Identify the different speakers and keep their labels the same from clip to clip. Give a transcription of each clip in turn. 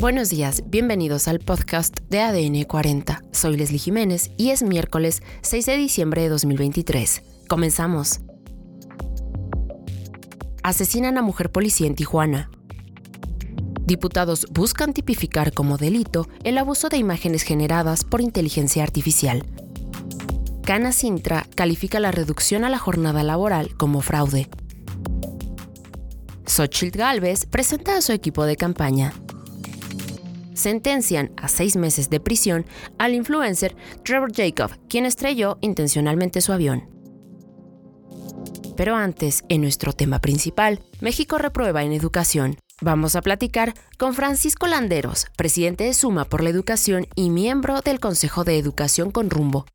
Speaker 1: Buenos días, bienvenidos al podcast de ADN 40. Soy Leslie Jiménez y es miércoles 6 de diciembre de 2023. Comenzamos. Asesinan a mujer policía en Tijuana. Diputados buscan tipificar como delito el abuso de imágenes generadas por inteligencia artificial. Cana Sintra califica la reducción a la jornada laboral como fraude. Xochitl Galvez presenta a su equipo de campaña sentencian a seis meses de prisión al influencer Trevor Jacob, quien estrelló intencionalmente su avión. Pero antes, en nuestro tema principal, México reprueba en educación. Vamos a platicar con Francisco Landeros, presidente de Suma por la Educación y miembro del Consejo de Educación con Rumbo.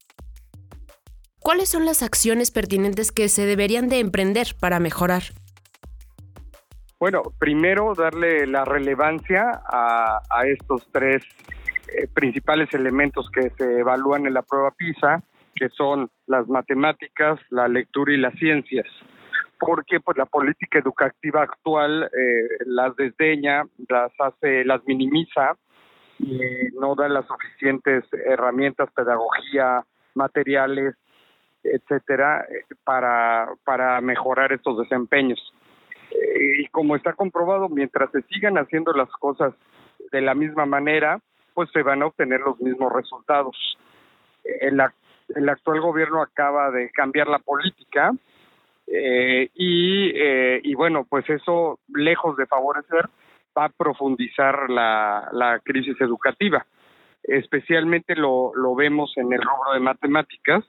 Speaker 1: ¿Cuáles son las acciones pertinentes que se deberían de emprender para mejorar?
Speaker 2: Bueno, primero darle la relevancia a, estos tres eh, principales elementos que se evalúan en la prueba PISA, que son las matemáticas, la lectura y las ciencias. Porque pues la política educativa actual eh, las desdeña, las hace, las minimiza y no da las suficientes herramientas, pedagogía, materiales, etcétera, eh, para, para mejorar estos desempeños. Eh, y como está comprobado, mientras se sigan haciendo las cosas de la misma manera, pues se van a obtener los mismos resultados. El, el actual gobierno acaba de cambiar la política eh, y, eh, y bueno, pues eso, lejos de favorecer, va a profundizar la, la crisis educativa. Especialmente lo, lo vemos en el rubro de matemáticas,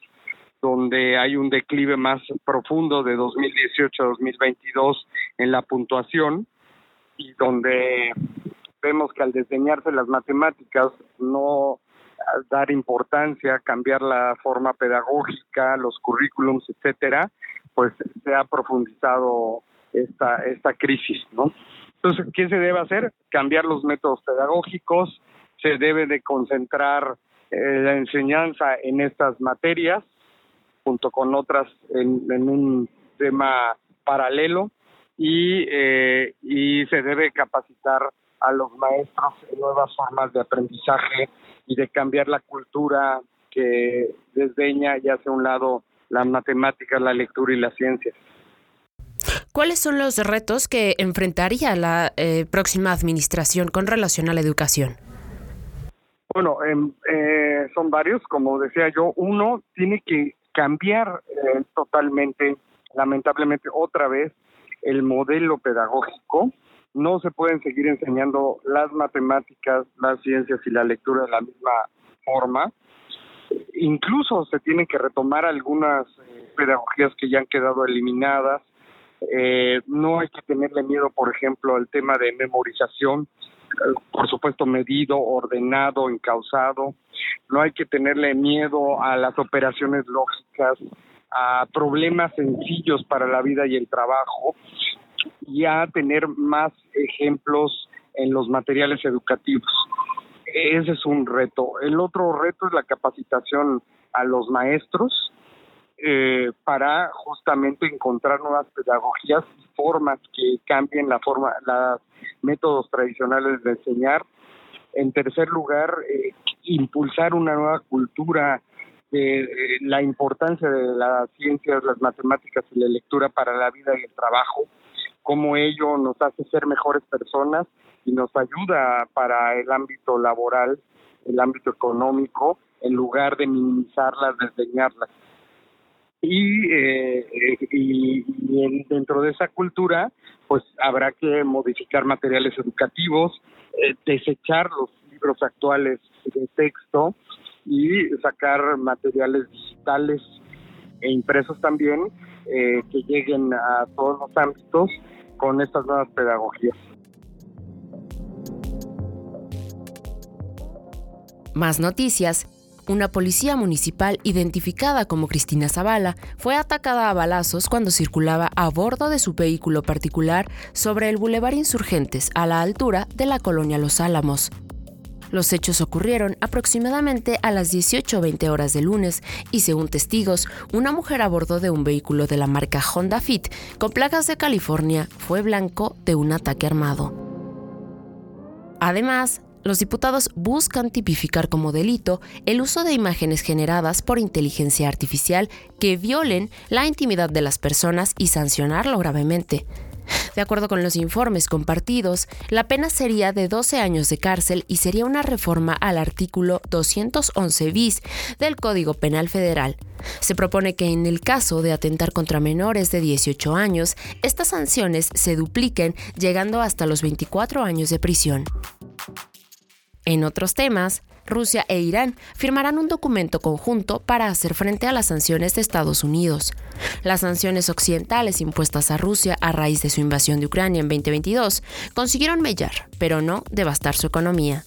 Speaker 2: donde hay un declive más profundo de 2018 a 2022 en la puntuación y donde vemos que al diseñarse las matemáticas no dar importancia, cambiar la forma pedagógica, los currículums, etcétera, pues se ha profundizado esta esta crisis, ¿no? Entonces, ¿qué se debe hacer? Cambiar los métodos pedagógicos, se debe de concentrar eh, la enseñanza en estas materias junto con otras en, un tema paralelo y, eh, y se debe capacitar a los maestros en nuevas formas de aprendizaje y de cambiar la cultura que desdeña y hace a un lado las matemáticas, la lectura y la ciencia.
Speaker 1: ¿Cuáles son los retos que enfrentaría la eh, próxima administración con relación a la educación?
Speaker 2: Bueno, em, eh, son varios, como decía yo. Uno tiene que cambiar eh, totalmente, lamentablemente otra vez, el modelo pedagógico. No se pueden seguir enseñando las matemáticas, las ciencias y la lectura de la misma forma. Incluso se tienen que retomar algunas eh, pedagogías que ya han quedado eliminadas. Eh, no hay que tenerle miedo, por ejemplo, al tema de memorización, por supuesto medido, ordenado, encausado no hay que tenerle miedo a las operaciones lógicas, a problemas sencillos para la vida y el trabajo y a tener más ejemplos en los materiales educativos. Ese es un reto. El otro reto es la capacitación a los maestros eh, para justamente encontrar nuevas pedagogías y formas que cambien la forma, los métodos tradicionales de enseñar. En tercer lugar, eh, impulsar una nueva cultura de la importancia de las ciencias, las matemáticas y la lectura para la vida y el trabajo, cómo ello nos hace ser mejores personas y nos ayuda para el ámbito laboral, el ámbito económico, en lugar de minimizarlas, desdeñarlas. Y, eh, y, dentro de esa cultura, pues habrá que modificar materiales educativos, eh, desechar los libros actuales de texto y sacar materiales digitales e impresos también eh, que lleguen a todos los ámbitos con estas nuevas pedagogías.
Speaker 1: Más noticias. Una policía municipal identificada como Cristina Zavala fue atacada a balazos cuando circulaba a bordo de su vehículo particular sobre el Boulevard Insurgentes a la altura de la colonia Los Álamos. Los hechos ocurrieron aproximadamente a las 18.20 horas de lunes y según testigos, una mujer a bordo de un vehículo de la marca Honda Fit con placas de California fue blanco de un ataque armado. Además, los diputados buscan tipificar como delito el uso de imágenes generadas por inteligencia artificial que violen la intimidad de las personas y sancionarlo gravemente. De acuerdo con los informes compartidos, la pena sería de 12 años de cárcel y sería una reforma al artículo 211 bis del Código Penal Federal. Se propone que en el caso de atentar contra menores de 18 años, estas sanciones se dupliquen llegando hasta los 24 años de prisión. En otros temas, Rusia e Irán firmarán un documento conjunto para hacer frente a las sanciones de Estados Unidos. Las sanciones occidentales impuestas a Rusia a raíz de su invasión de Ucrania en 2022 consiguieron mellar, pero no devastar su economía.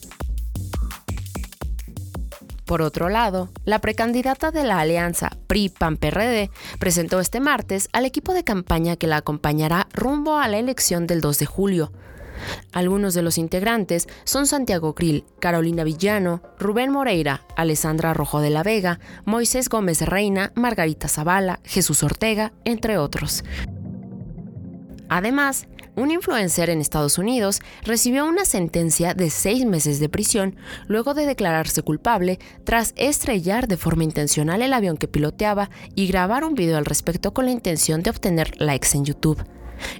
Speaker 1: Por otro lado, la precandidata de la alianza PRI-PAN-PRD presentó este martes al equipo de campaña que la acompañará rumbo a la elección del 2 de julio. Algunos de los integrantes son Santiago Krill, Carolina Villano, Rubén Moreira, Alessandra Rojo de la Vega, Moisés Gómez Reina, Margarita Zavala, Jesús Ortega, entre otros. Además, un influencer en Estados Unidos recibió una sentencia de seis meses de prisión luego de declararse culpable tras estrellar de forma intencional el avión que piloteaba y grabar un video al respecto con la intención de obtener likes en YouTube.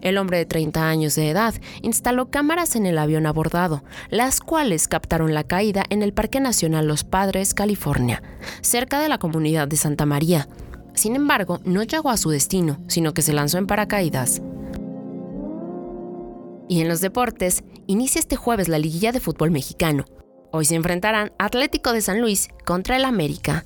Speaker 1: El hombre de 30 años de edad instaló cámaras en el avión abordado, las cuales captaron la caída en el Parque Nacional Los Padres, California, cerca de la comunidad de Santa María. Sin embargo, no llegó a su destino, sino que se lanzó en paracaídas. Y en los deportes, inicia este jueves la liguilla de fútbol mexicano. Hoy se enfrentarán Atlético de San Luis contra el América.